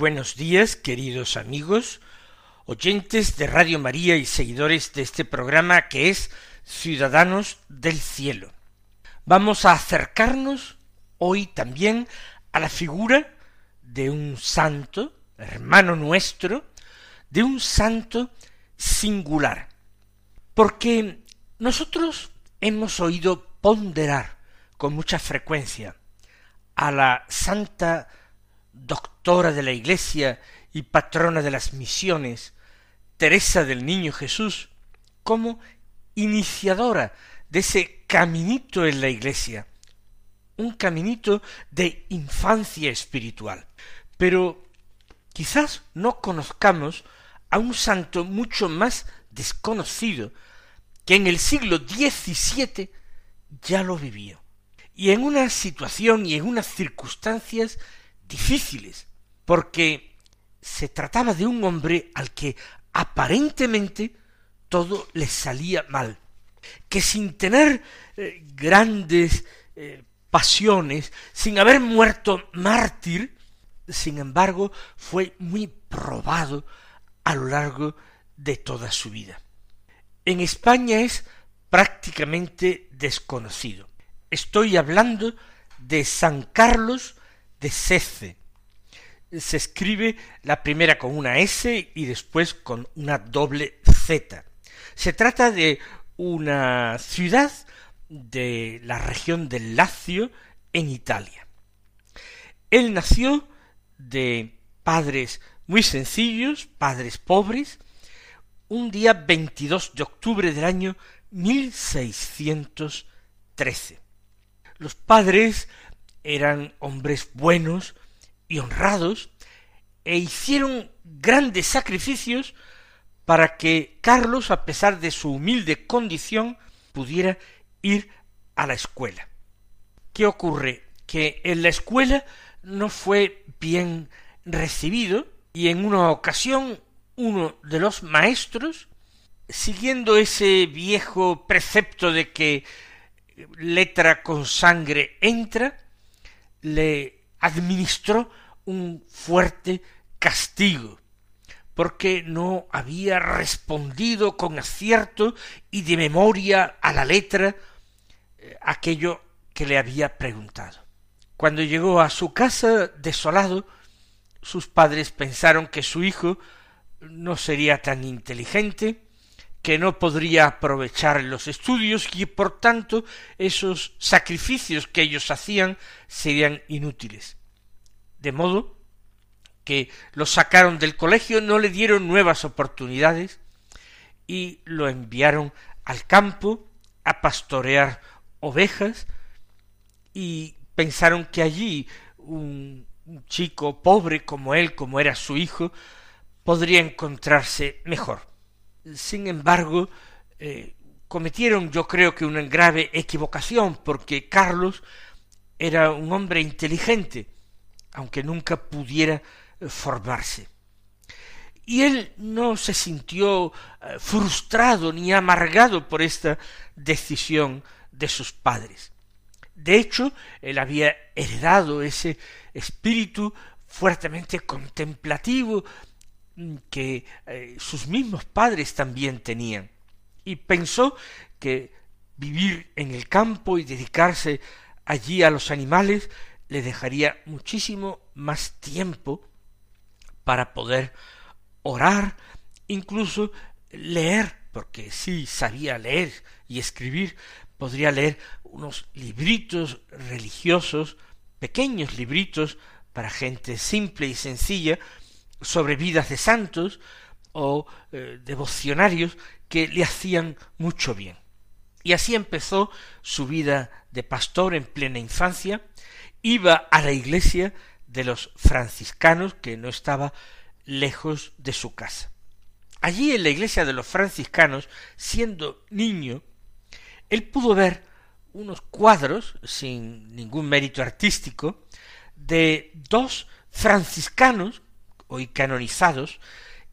Buenos días, queridos amigos, oyentes de Radio María y seguidores de este programa que es Ciudadanos del Cielo. Vamos a acercarnos hoy también a la figura de un santo, hermano nuestro, de un santo singular. Porque nosotros hemos oído ponderar con mucha frecuencia a la santa doctora de la Iglesia y patrona de las misiones, Teresa del Niño Jesús, como iniciadora de ese caminito en la Iglesia, un caminito de infancia espiritual. Pero quizás no conozcamos a un santo mucho más desconocido, que en el siglo XVII ya lo vivió, y en una situación y en unas circunstancias difíciles, porque se trataba de un hombre al que aparentemente todo le salía mal, que sin tener eh, grandes eh, pasiones, sin haber muerto mártir, sin embargo, fue muy probado a lo largo de toda su vida. En España es prácticamente desconocido. Estoy hablando de San Carlos de Sece. Se escribe la primera con una S y después con una doble Z. Se trata de una ciudad de la región del Lacio en Italia. Él nació de padres muy sencillos, padres pobres, un día 22 de octubre del año 1613. Los padres eran hombres buenos y honrados, e hicieron grandes sacrificios para que Carlos, a pesar de su humilde condición, pudiera ir a la escuela. ¿Qué ocurre? Que en la escuela no fue bien recibido y en una ocasión uno de los maestros, siguiendo ese viejo precepto de que letra con sangre entra, le administró un fuerte castigo, porque no había respondido con acierto y de memoria a la letra eh, aquello que le había preguntado. Cuando llegó a su casa desolado, sus padres pensaron que su hijo no sería tan inteligente, que no podría aprovechar los estudios y por tanto esos sacrificios que ellos hacían serían inútiles. De modo que lo sacaron del colegio, no le dieron nuevas oportunidades y lo enviaron al campo a pastorear ovejas y pensaron que allí un, chico pobre como él, como era su hijo, podría encontrarse mejor. Sin embargo, eh, cometieron yo creo que una grave equivocación, porque Carlos era un hombre inteligente, aunque nunca pudiera eh, formarse. Y él no se sintió eh, frustrado ni amargado por esta decisión de sus padres. De hecho, él había heredado ese espíritu fuertemente contemplativo que eh, sus mismos padres también tenían, y pensó que vivir en el campo y dedicarse allí a los animales le dejaría muchísimo más tiempo para poder orar, incluso leer, porque sí sabía leer y escribir, podría leer unos libritos religiosos, pequeños libritos para gente simple y sencilla, sobre vidas de santos o eh, devocionarios que le hacían mucho bien. Y así empezó su vida de pastor en plena infancia, iba a la iglesia de los franciscanos, que no estaba lejos de su casa. Allí en la iglesia de los franciscanos, siendo niño, él pudo ver unos cuadros, sin ningún mérito artístico, de dos franciscanos, hoy canonizados,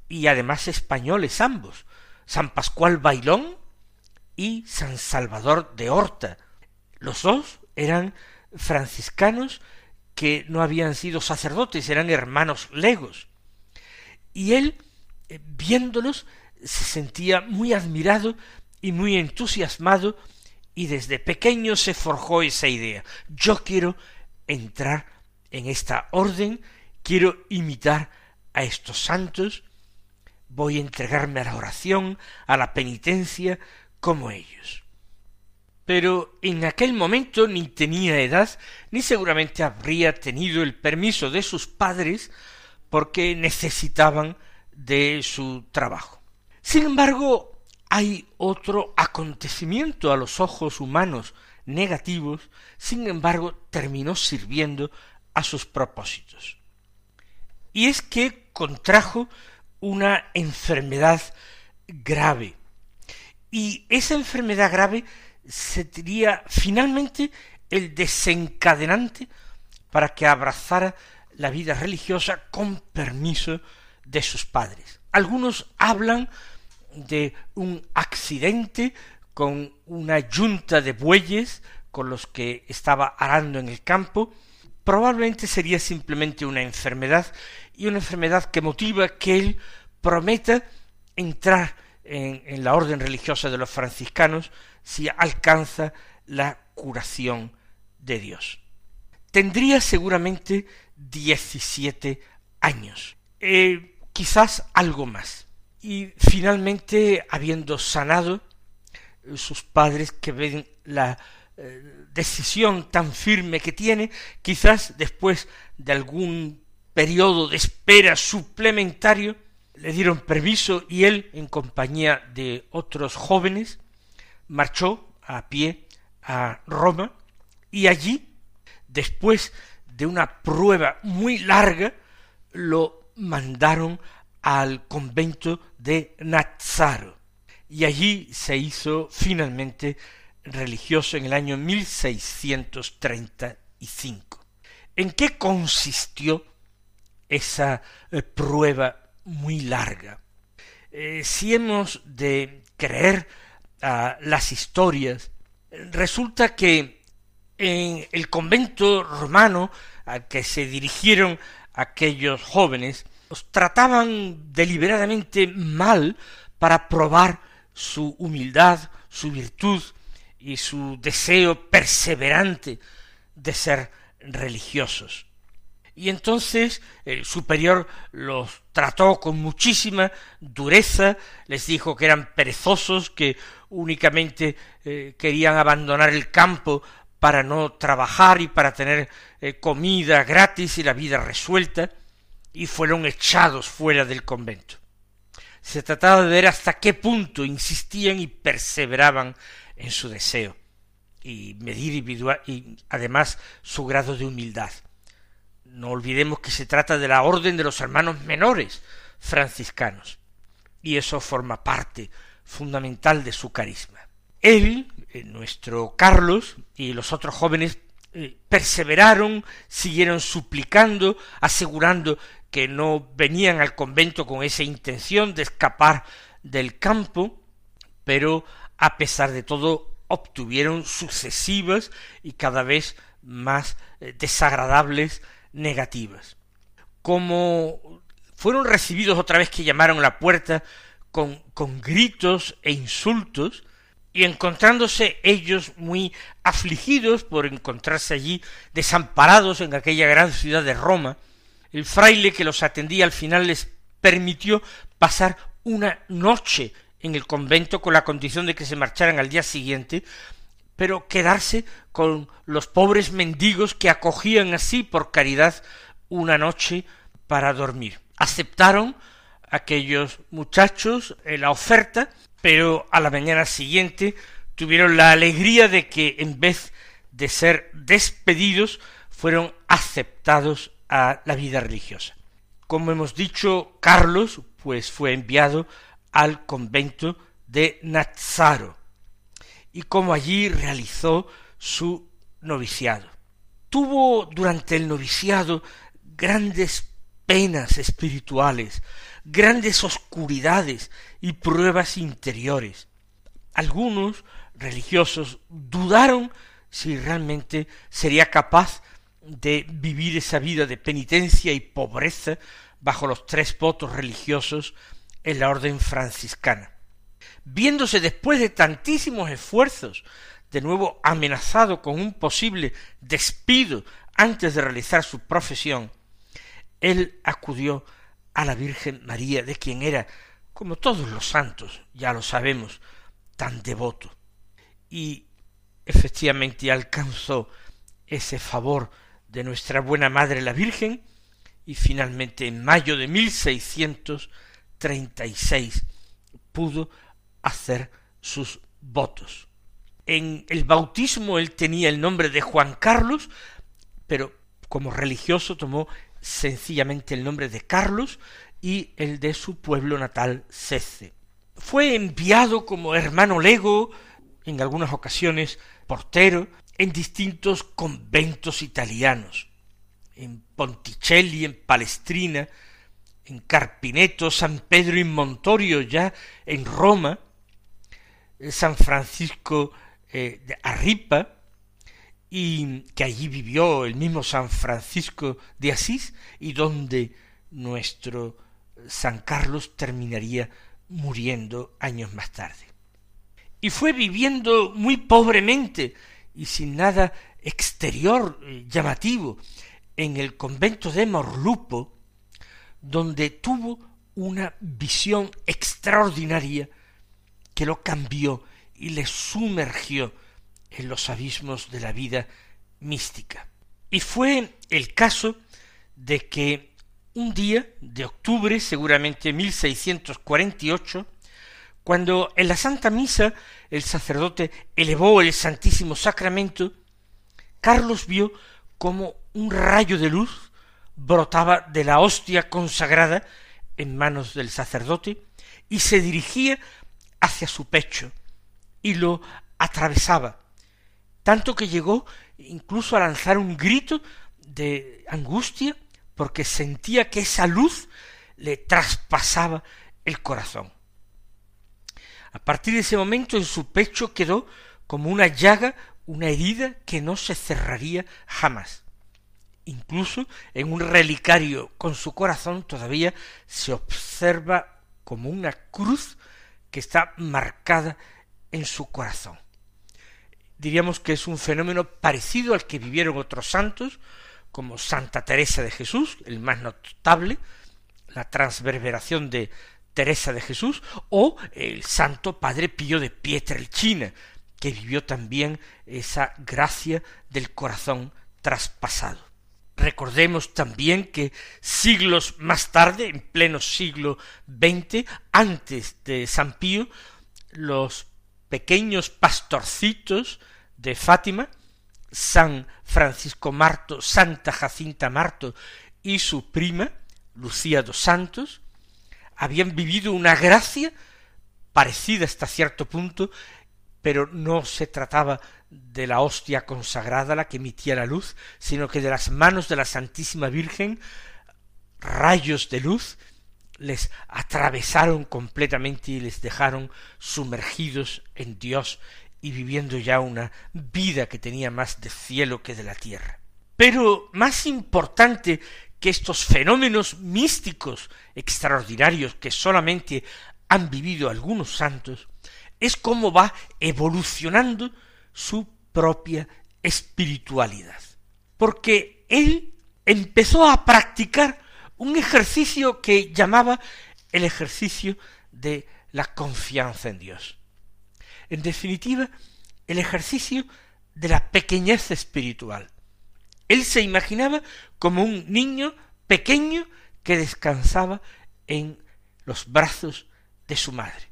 y además españoles ambos, San Pascual Bailón y San Salvador de Horta. Los dos eran franciscanos que no habían sido sacerdotes, eran hermanos legos. Y él, eh, viéndolos, se sentía muy admirado y muy entusiasmado y desde pequeño se forjó esa idea. Yo quiero entrar en esta orden, quiero imitar a estos santos, voy a entregarme a la oración, a la penitencia, como ellos. Pero en aquel momento ni tenía edad, ni seguramente habría tenido el permiso de sus padres, porque necesitaban de su trabajo. Sin embargo, hay otro acontecimiento a los ojos humanos negativos, sin embargo, terminó sirviendo a sus propósitos. Y es que contrajo una enfermedad grave. Y esa enfermedad grave sería finalmente el desencadenante para que abrazara la vida religiosa con permiso de sus padres. Algunos hablan de un accidente con una yunta de bueyes con los que estaba arando en el campo, probablemente sería simplemente una enfermedad y una enfermedad que motiva que él prometa entrar en, la orden religiosa de los franciscanos si alcanza la curación de Dios. Tendría seguramente diecisiete años, eh, quizás algo más. Y finalmente, habiendo sanado, sus padres que ven la eh, decisión tan firme que tiene, quizás después de algún periodo de espera suplementario, le dieron permiso y él, en compañía de otros jóvenes, marchó a pie a Roma y allí, después de una prueba muy larga, lo mandaron al convento de Nazzaro y allí se hizo finalmente religioso en el año 1635. ¿En qué consistió esa eh, prueba muy larga? Eh, si hemos de creer a las historias, resulta que en el convento romano al que se dirigieron aquellos jóvenes, los trataban deliberadamente mal para probar su humildad, su virtud y su deseo perseverante de ser religiosos. Y entonces el superior los trató con muchísima dureza, les dijo que eran perezosos, que únicamente eh, querían abandonar el campo para no trabajar y para tener eh, comida gratis y la vida resuelta, y fueron echados fuera del convento. Se trataba de ver hasta qué punto insistían y perseveraban en su deseo, y medir y además su grado de humildad. No olvidemos que se trata de la orden de los hermanos menores franciscanos, y eso forma parte fundamental de su carisma. Él, eh, nuestro Carlos y los otros jóvenes eh, perseveraron, siguieron suplicando, asegurando que no venían al convento con esa intención de escapar del campo, pero a pesar de todo obtuvieron sucesivas y cada vez más eh, desagradables negativas. Como fueron recibidos otra vez que llamaron a la puerta con, con gritos e insultos, y encontrándose ellos muy afligidos por encontrarse allí desamparados en aquella gran ciudad de Roma, el fraile que los atendía al final les permitió pasar una noche en el convento con la condición de que se marcharan al día siguiente pero quedarse con los pobres mendigos que acogían así por caridad una noche para dormir. Aceptaron aquellos muchachos la oferta, pero a la mañana siguiente tuvieron la alegría de que en vez de ser despedidos fueron aceptados a la vida religiosa. Como hemos dicho, Carlos pues fue enviado al convento de Nazaro y como allí realizó su noviciado. Tuvo durante el noviciado grandes penas espirituales, grandes oscuridades y pruebas interiores. Algunos religiosos dudaron si realmente sería capaz de vivir esa vida de penitencia y pobreza bajo los tres votos religiosos en la orden franciscana. Viéndose después de tantísimos esfuerzos de nuevo amenazado con un posible despido antes de realizar su profesión, él acudió a la Virgen María, de quien era, como todos los santos, ya lo sabemos, tan devoto. Y efectivamente alcanzó ese favor de nuestra buena Madre la Virgen, y finalmente en mayo de mil seiscientos treinta y seis pudo hacer sus votos. En el bautismo él tenía el nombre de Juan Carlos, pero como religioso tomó sencillamente el nombre de Carlos y el de su pueblo natal Cece. Fue enviado como hermano lego, en algunas ocasiones portero, en distintos conventos italianos, en Ponticelli, en Palestrina, en Carpineto, San Pedro y Montorio ya en Roma, San Francisco eh, de Arripa, y que allí vivió el mismo San Francisco de Asís y donde nuestro San Carlos terminaría muriendo años más tarde. Y fue viviendo muy pobremente y sin nada exterior eh, llamativo en el convento de Morlupo, donde tuvo una visión extraordinaria que lo cambió y le sumergió en los abismos de la vida mística. Y fue el caso de que un día de octubre, seguramente 1648, cuando en la Santa Misa el sacerdote elevó el Santísimo Sacramento, Carlos vio como un rayo de luz brotaba de la hostia consagrada en manos del sacerdote y se dirigía hacia su pecho y lo atravesaba tanto que llegó incluso a lanzar un grito de angustia porque sentía que esa luz le traspasaba el corazón. A partir de ese momento en su pecho quedó como una llaga, una herida que no se cerraría jamás. Incluso en un relicario con su corazón todavía se observa como una cruz que está marcada en su corazón diríamos que es un fenómeno parecido al que vivieron otros santos, como Santa Teresa de Jesús, el más notable, la transverberación de Teresa de Jesús, o el santo Padre Pío de Pietrelcina, que vivió también esa gracia del corazón traspasado. Recordemos también que siglos más tarde, en pleno siglo XX, antes de San Pío, los pequeños pastorcitos de Fátima, San Francisco Marto, Santa Jacinta Marto y su prima, Lucía dos Santos, habían vivido una gracia parecida hasta cierto punto, pero no se trataba de la hostia consagrada la que emitía la luz, sino que de las manos de la Santísima Virgen rayos de luz les atravesaron completamente y les dejaron sumergidos en Dios y viviendo ya una vida que tenía más de cielo que de la tierra. Pero más importante que estos fenómenos místicos extraordinarios que solamente han vivido algunos santos, es cómo va evolucionando su propia espiritualidad. Porque él empezó a practicar un ejercicio que llamaba el ejercicio de la confianza en Dios. En definitiva, el ejercicio de la pequeñez espiritual. Él se imaginaba como un niño pequeño que descansaba en los brazos de su madre.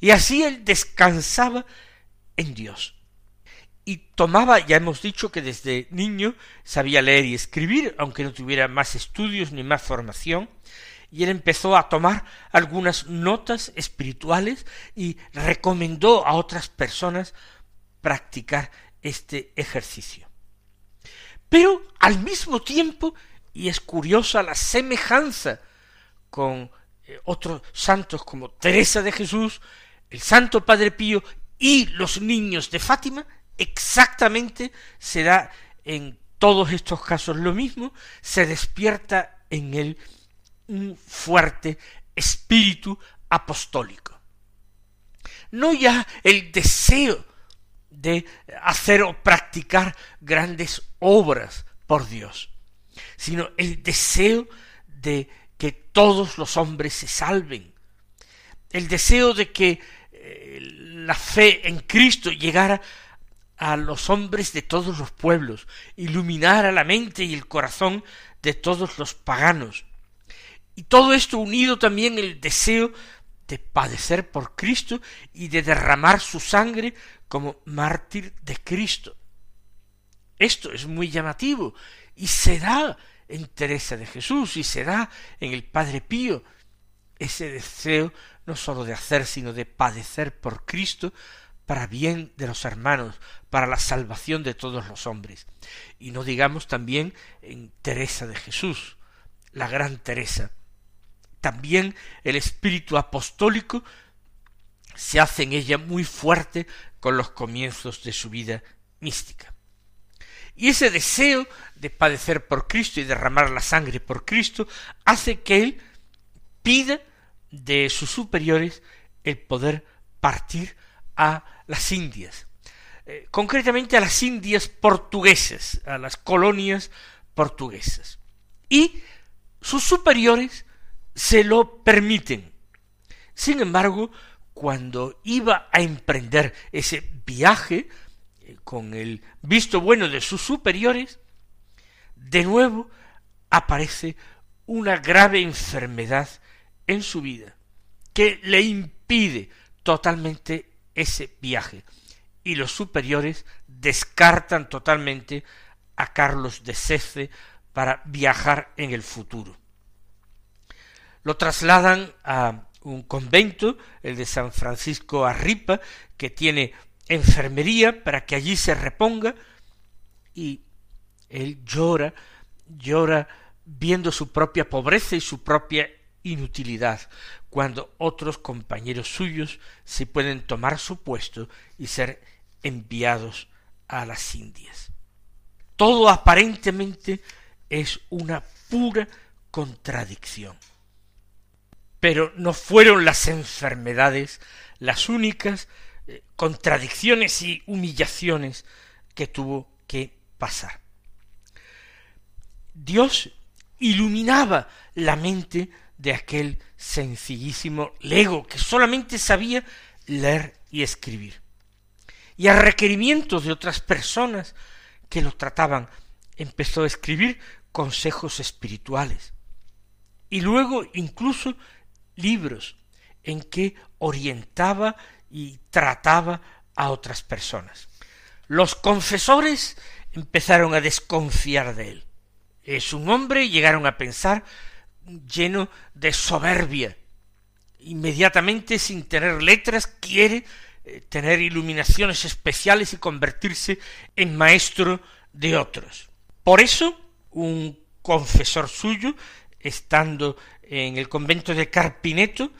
Y así él descansaba en Dios. Y tomaba, ya hemos dicho que desde niño sabía leer y escribir, aunque no tuviera más estudios ni más formación, y él empezó a tomar algunas notas espirituales y recomendó a otras personas practicar este ejercicio. Pero al mismo tiempo, y es curiosa la semejanza con eh, otros santos como Teresa de Jesús, el Santo Padre Pío y los niños de Fátima, exactamente se da en todos estos casos lo mismo, se despierta en él un fuerte espíritu apostólico. No ya el deseo de hacer o practicar grandes obras por Dios, sino el deseo de que todos los hombres se salven, el deseo de que eh, la fe en Cristo llegara a los hombres de todos los pueblos, iluminara la mente y el corazón de todos los paganos. Y todo esto unido también el deseo de padecer por Cristo y de derramar su sangre como mártir de Cristo. Esto es muy llamativo y se da en Teresa de Jesús y se da en el Padre Pío ese deseo no sólo de hacer, sino de padecer por Cristo para bien de los hermanos, para la salvación de todos los hombres. Y no digamos también en Teresa de Jesús, la gran Teresa. También el espíritu apostólico se hace en ella muy fuerte con los comienzos de su vida mística. Y ese deseo de padecer por Cristo y derramar la sangre por Cristo hace que él pida de sus superiores el poder partir a las Indias, eh, concretamente a las Indias portuguesas, a las colonias portuguesas. Y sus superiores se lo permiten. Sin embargo, cuando iba a emprender ese viaje con el visto bueno de sus superiores, de nuevo aparece una grave enfermedad en su vida que le impide totalmente ese viaje y los superiores descartan totalmente a Carlos de Sece para viajar en el futuro. Lo trasladan a un convento, el de San Francisco Arripa, que tiene enfermería para que allí se reponga y él llora, llora viendo su propia pobreza y su propia inutilidad, cuando otros compañeros suyos se pueden tomar su puesto y ser enviados a las Indias. Todo aparentemente es una pura contradicción. Pero no fueron las enfermedades las únicas contradicciones y humillaciones que tuvo que pasar. Dios iluminaba la mente de aquel sencillísimo lego que solamente sabía leer y escribir. Y a requerimiento de otras personas que lo trataban, empezó a escribir consejos espirituales. Y luego incluso libros en que orientaba y trataba a otras personas. Los confesores empezaron a desconfiar de él. Es un hombre, llegaron a pensar, lleno de soberbia. Inmediatamente, sin tener letras, quiere eh, tener iluminaciones especiales y convertirse en maestro de otros. Por eso, un confesor suyo, estando en el convento de Carpineto,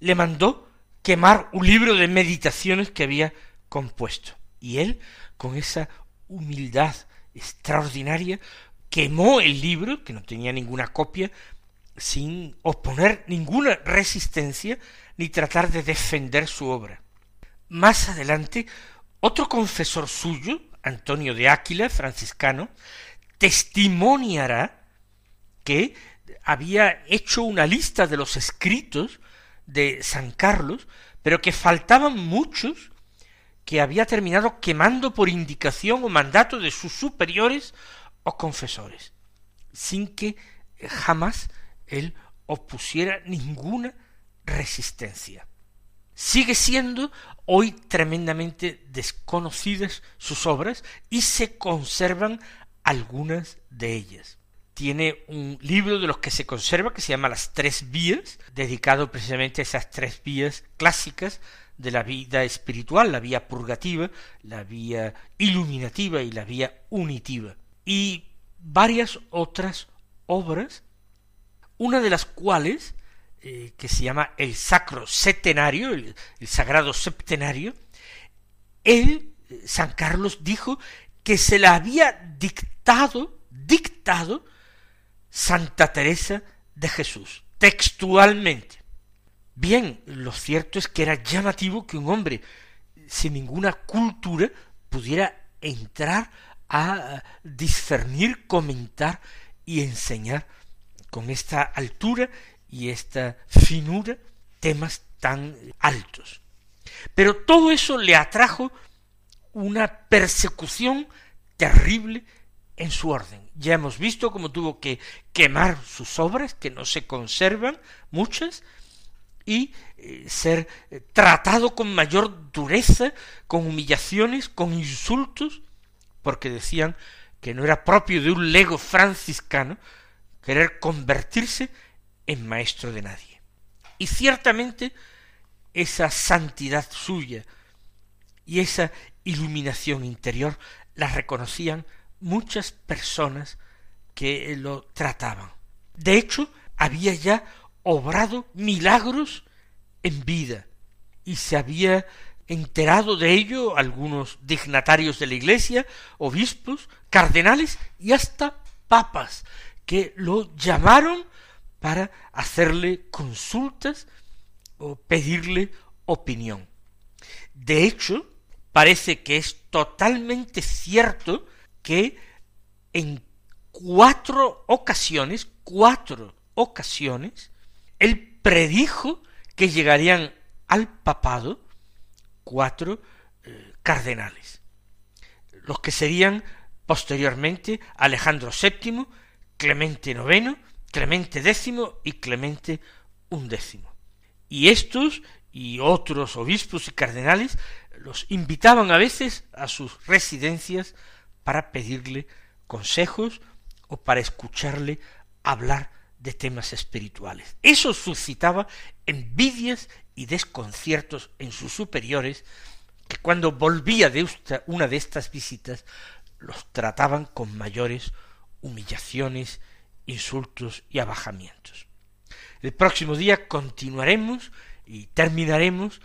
le mandó quemar un libro de meditaciones que había compuesto. Y él, con esa humildad extraordinaria, quemó el libro, que no tenía ninguna copia, sin oponer ninguna resistencia ni tratar de defender su obra. Más adelante, otro confesor suyo, Antonio de Áquila, franciscano, testimoniará que había hecho una lista de los escritos de San Carlos, pero que faltaban muchos que había terminado quemando por indicación o mandato de sus superiores o confesores, sin que jamás él opusiera ninguna resistencia. Sigue siendo hoy tremendamente desconocidas sus obras y se conservan algunas de ellas. Tiene un libro de los que se conserva que se llama Las Tres Vías, dedicado precisamente a esas tres vías clásicas de la vida espiritual, la vía purgativa, la vía iluminativa y la vía unitiva. Y varias otras obras, una de las cuales, eh, que se llama el Sacro Septenario, el, el Sagrado Septenario, él, San Carlos, dijo que se la había dictado, dictado, Santa Teresa de Jesús, textualmente. Bien, lo cierto es que era llamativo que un hombre sin ninguna cultura pudiera entrar a discernir, comentar y enseñar con esta altura y esta finura temas tan altos. Pero todo eso le atrajo una persecución terrible en su orden. Ya hemos visto cómo tuvo que quemar sus obras, que no se conservan muchas, y eh, ser eh, tratado con mayor dureza, con humillaciones, con insultos, porque decían que no era propio de un lego franciscano querer convertirse en maestro de nadie. Y ciertamente esa santidad suya y esa iluminación interior la reconocían muchas personas que lo trataban. De hecho, había ya obrado milagros en vida y se había enterado de ello algunos dignatarios de la Iglesia, obispos, cardenales y hasta papas, que lo llamaron para hacerle consultas o pedirle opinión. De hecho, parece que es totalmente cierto que en cuatro ocasiones, cuatro ocasiones, él predijo que llegarían al papado cuatro eh, cardenales, los que serían posteriormente Alejandro VII, Clemente IX, Clemente X y Clemente XI. Y estos y otros obispos y cardenales los invitaban a veces a sus residencias para pedirle consejos o para escucharle hablar de temas espirituales. Eso suscitaba envidias y desconciertos en sus superiores, que cuando volvía de una de estas visitas los trataban con mayores humillaciones, insultos y abajamientos. El próximo día continuaremos y terminaremos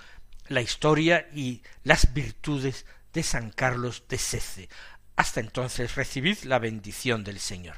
la historia y las virtudes de San Carlos de Sece. Hasta entonces recibid la bendición del Señor.